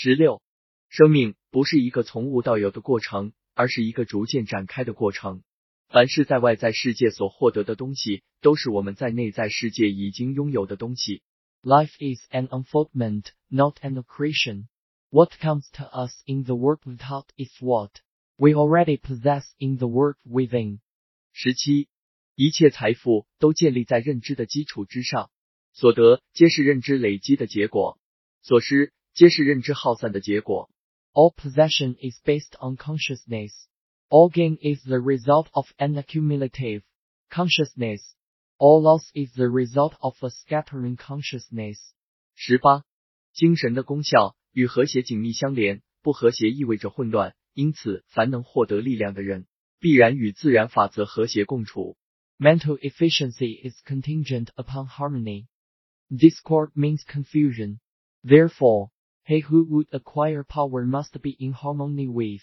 十六，生命不是一个从无到有的过程，而是一个逐渐展开的过程。凡是在外在世界所获得的东西，都是我们在内在世界已经拥有的东西。Life is an unfoldment, not an accretion. What comes to us in the world without is what we already possess in the world within. 十七，一切财富都建立在认知的基础之上，所得皆是认知累积的结果，所失皆是认知耗散的结果。 All possession is based on consciousness. All gain is the result of an accumulative consciousness. All loss is the result of a scattering consciousness. 十八，精神的功效与和谐紧密相连，不和谐意味着混乱，因此，凡能获得力量的人，必然与自然法则和谐共处。 Mental efficiency is contingent upon harmony. Discord means confusion. Therefore, he who would acquire power must be in harmony with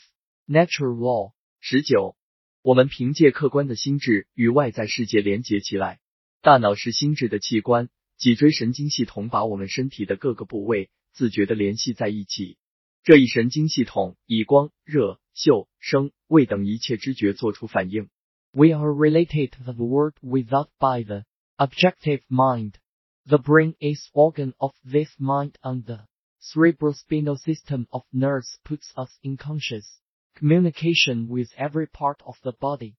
natural law. 十九，我们凭借客观的心智与外在世界连结起来。大脑是心智的器官，脊椎神经系统把我们身体的各个部位自觉地联系在一起。这一神经系统以光、热、嗅、声、味等一切知觉做出反应。We are related to the world without by the objective mind. The brain is organ of this mind and the cerebrospinal system of nerves puts us in conscious communication with every part of the body.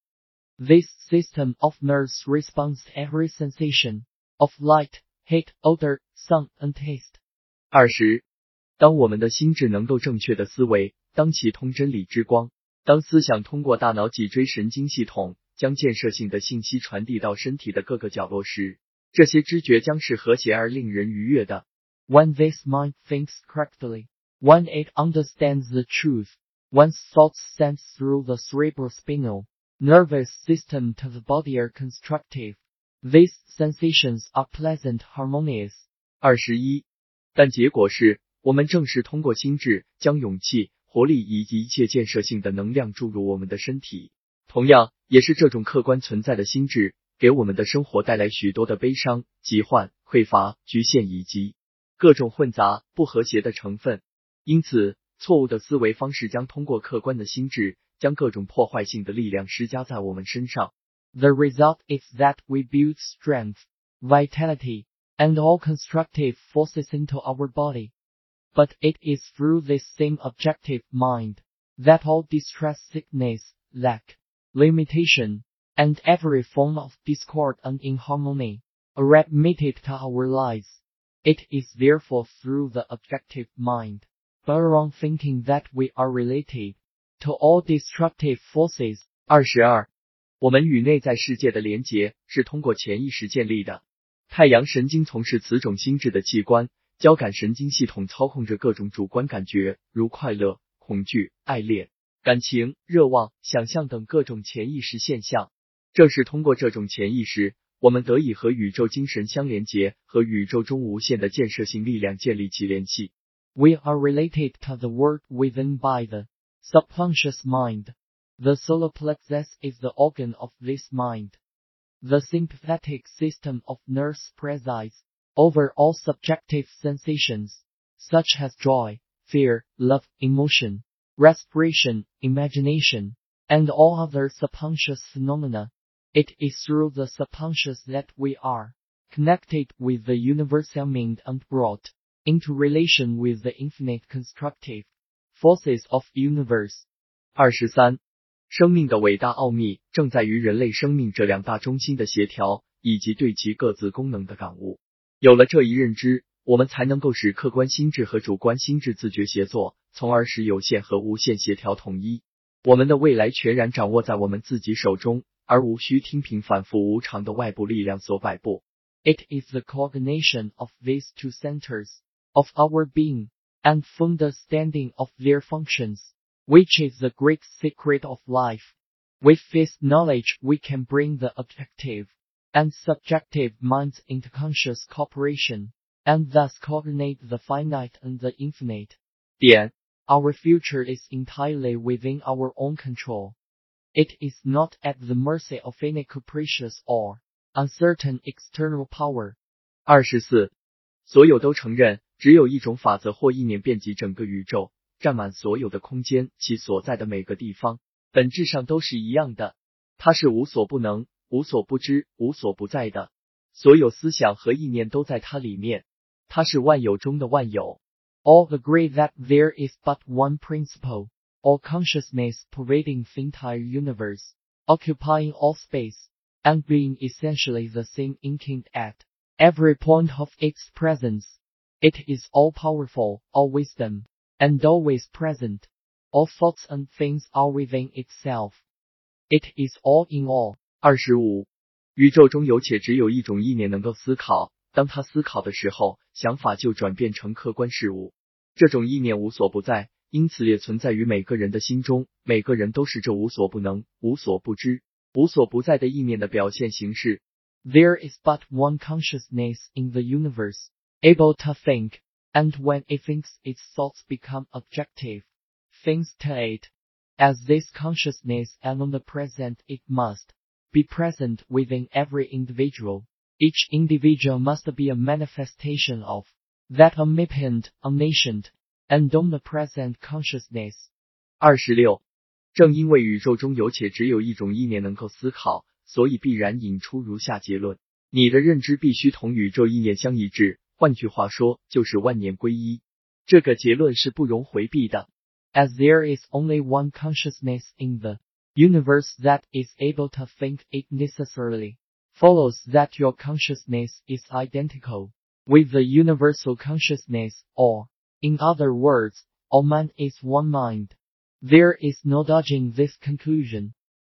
This system of nerves responds to every sensation of light, heat, odor, sound, and taste. 二十，当我们的心智能够正确的思维，当其通真理之光，当思想通过大脑脊椎神经系统将建设性的信息传递到身体的各个角落时，这些知觉将是和谐而令人愉悦的。When this mind thinks correctly, when it understands the truth, when thoughts sense through the cerebrospinal nervous system to the body are constructive, these sensations are pleasant, harmonious. 二十一，但结果是我们正是通过心智将勇气、活力以及一切建设性的能量注入我们的身体。同样，也是这种客观存在的心智，给我们的生活带来许多的悲伤、疾患、匮乏、局限以及各种混杂、不和谐的成分。因此，错误的思维方式将通过客观的心智，将各种破坏性的力量施加在我们身上。 The result is that we build strength, vitality, and all constructive forces into our body. But it is through this same objective mind that all distress, sickness, lack, limitation, and every form of discord and inharmony are admitted to our lives. It is therefore through the objective mind, but wrong thinking that we are related to all destructive forces. 二十二，我们与内在世界的连结是通过潜意识建立的。太阳神经从事此种心智的器官，交感神经系统操控着各种主观感觉，如快乐、恐惧、爱恋、感情、热望、想象等各种潜意识现象。正是通过这种潜意识，我们得以和宇宙精神相连结，和宇宙中无限的建设性力量建立起联系。 We are related to the world within by the subconscious mind. The solar plexus is the organ of this mind. The sympathetic system of nerves presides over all subjective sensations, such as joy, fear, love, emotion, respiration, imagination, and all other subconscious phenomena. It is through the subconscious that we are connected with the universal mind and brought into relation with the infinite constructive forces of universe. 二十三，生命的伟大奥秘正在于人类生命这两大中心的协调，以及对其各自功能的感悟。有了这一认知，我们才能够使客观心智和主观心智自觉协作，从而使有限和无限协调统一。我们的未来全然掌握在我们自己手中，而无需听凭反复无常的外部力量所摆布。 It is the coordination of these two centers of our being and understanding of their functions, which is the great secret of life. With this knowledge, we can bring the objective and subjective minds into conscious cooperation, and thus coordinate the finite and the infinite. 点 Our future is entirely within our own control. It is not at the mercy of any capricious or uncertain external power. 二十四，所有都承认只有一种法则或意念遍及整个宇宙，占满所有的空间，其所在的每个地方，本质上都是一样的。它是无所不能、无所不知、无所不在的。所有思想和意念都在它里面。它是万有中的万有。All agree that there is but one principle, all consciousness pervading the entire universe, occupying all space, and being essentially the same instinct at every point of its presence. It is all powerful, all wisdom, and always present. All thoughts and things are within itself. It is all in all. 二十五，宇宙中有且只有一种意念能够思考。当他思考的时候，想法就转变成客观事物。这种意念无所不在， 因此也存在于每个人的心中。每个人都是这无所不能、无所不知、无所不在的意念的表现形式。 There is but one consciousness in the universe, able to think, and when it thinks its thoughts become objective, things to it. As this consciousness and omnipresent it must be present within every individual. Each individual must be a manifestation of that omnipotent, omniscient, and omnipresent consciousness. 二十六，正因为宇宙中有且只有一种意念能够思考，所以必然引出如下结论：你的认知必须同宇宙意念相一致。换句话说，就是万念归一。这个结论是不容回避的。 As there is only one consciousness in the universe that is able to think it necessarily follows that your consciousness is identical with the universal consciousness, or, in other words, all man is one mind. There is no dodging this conclusion.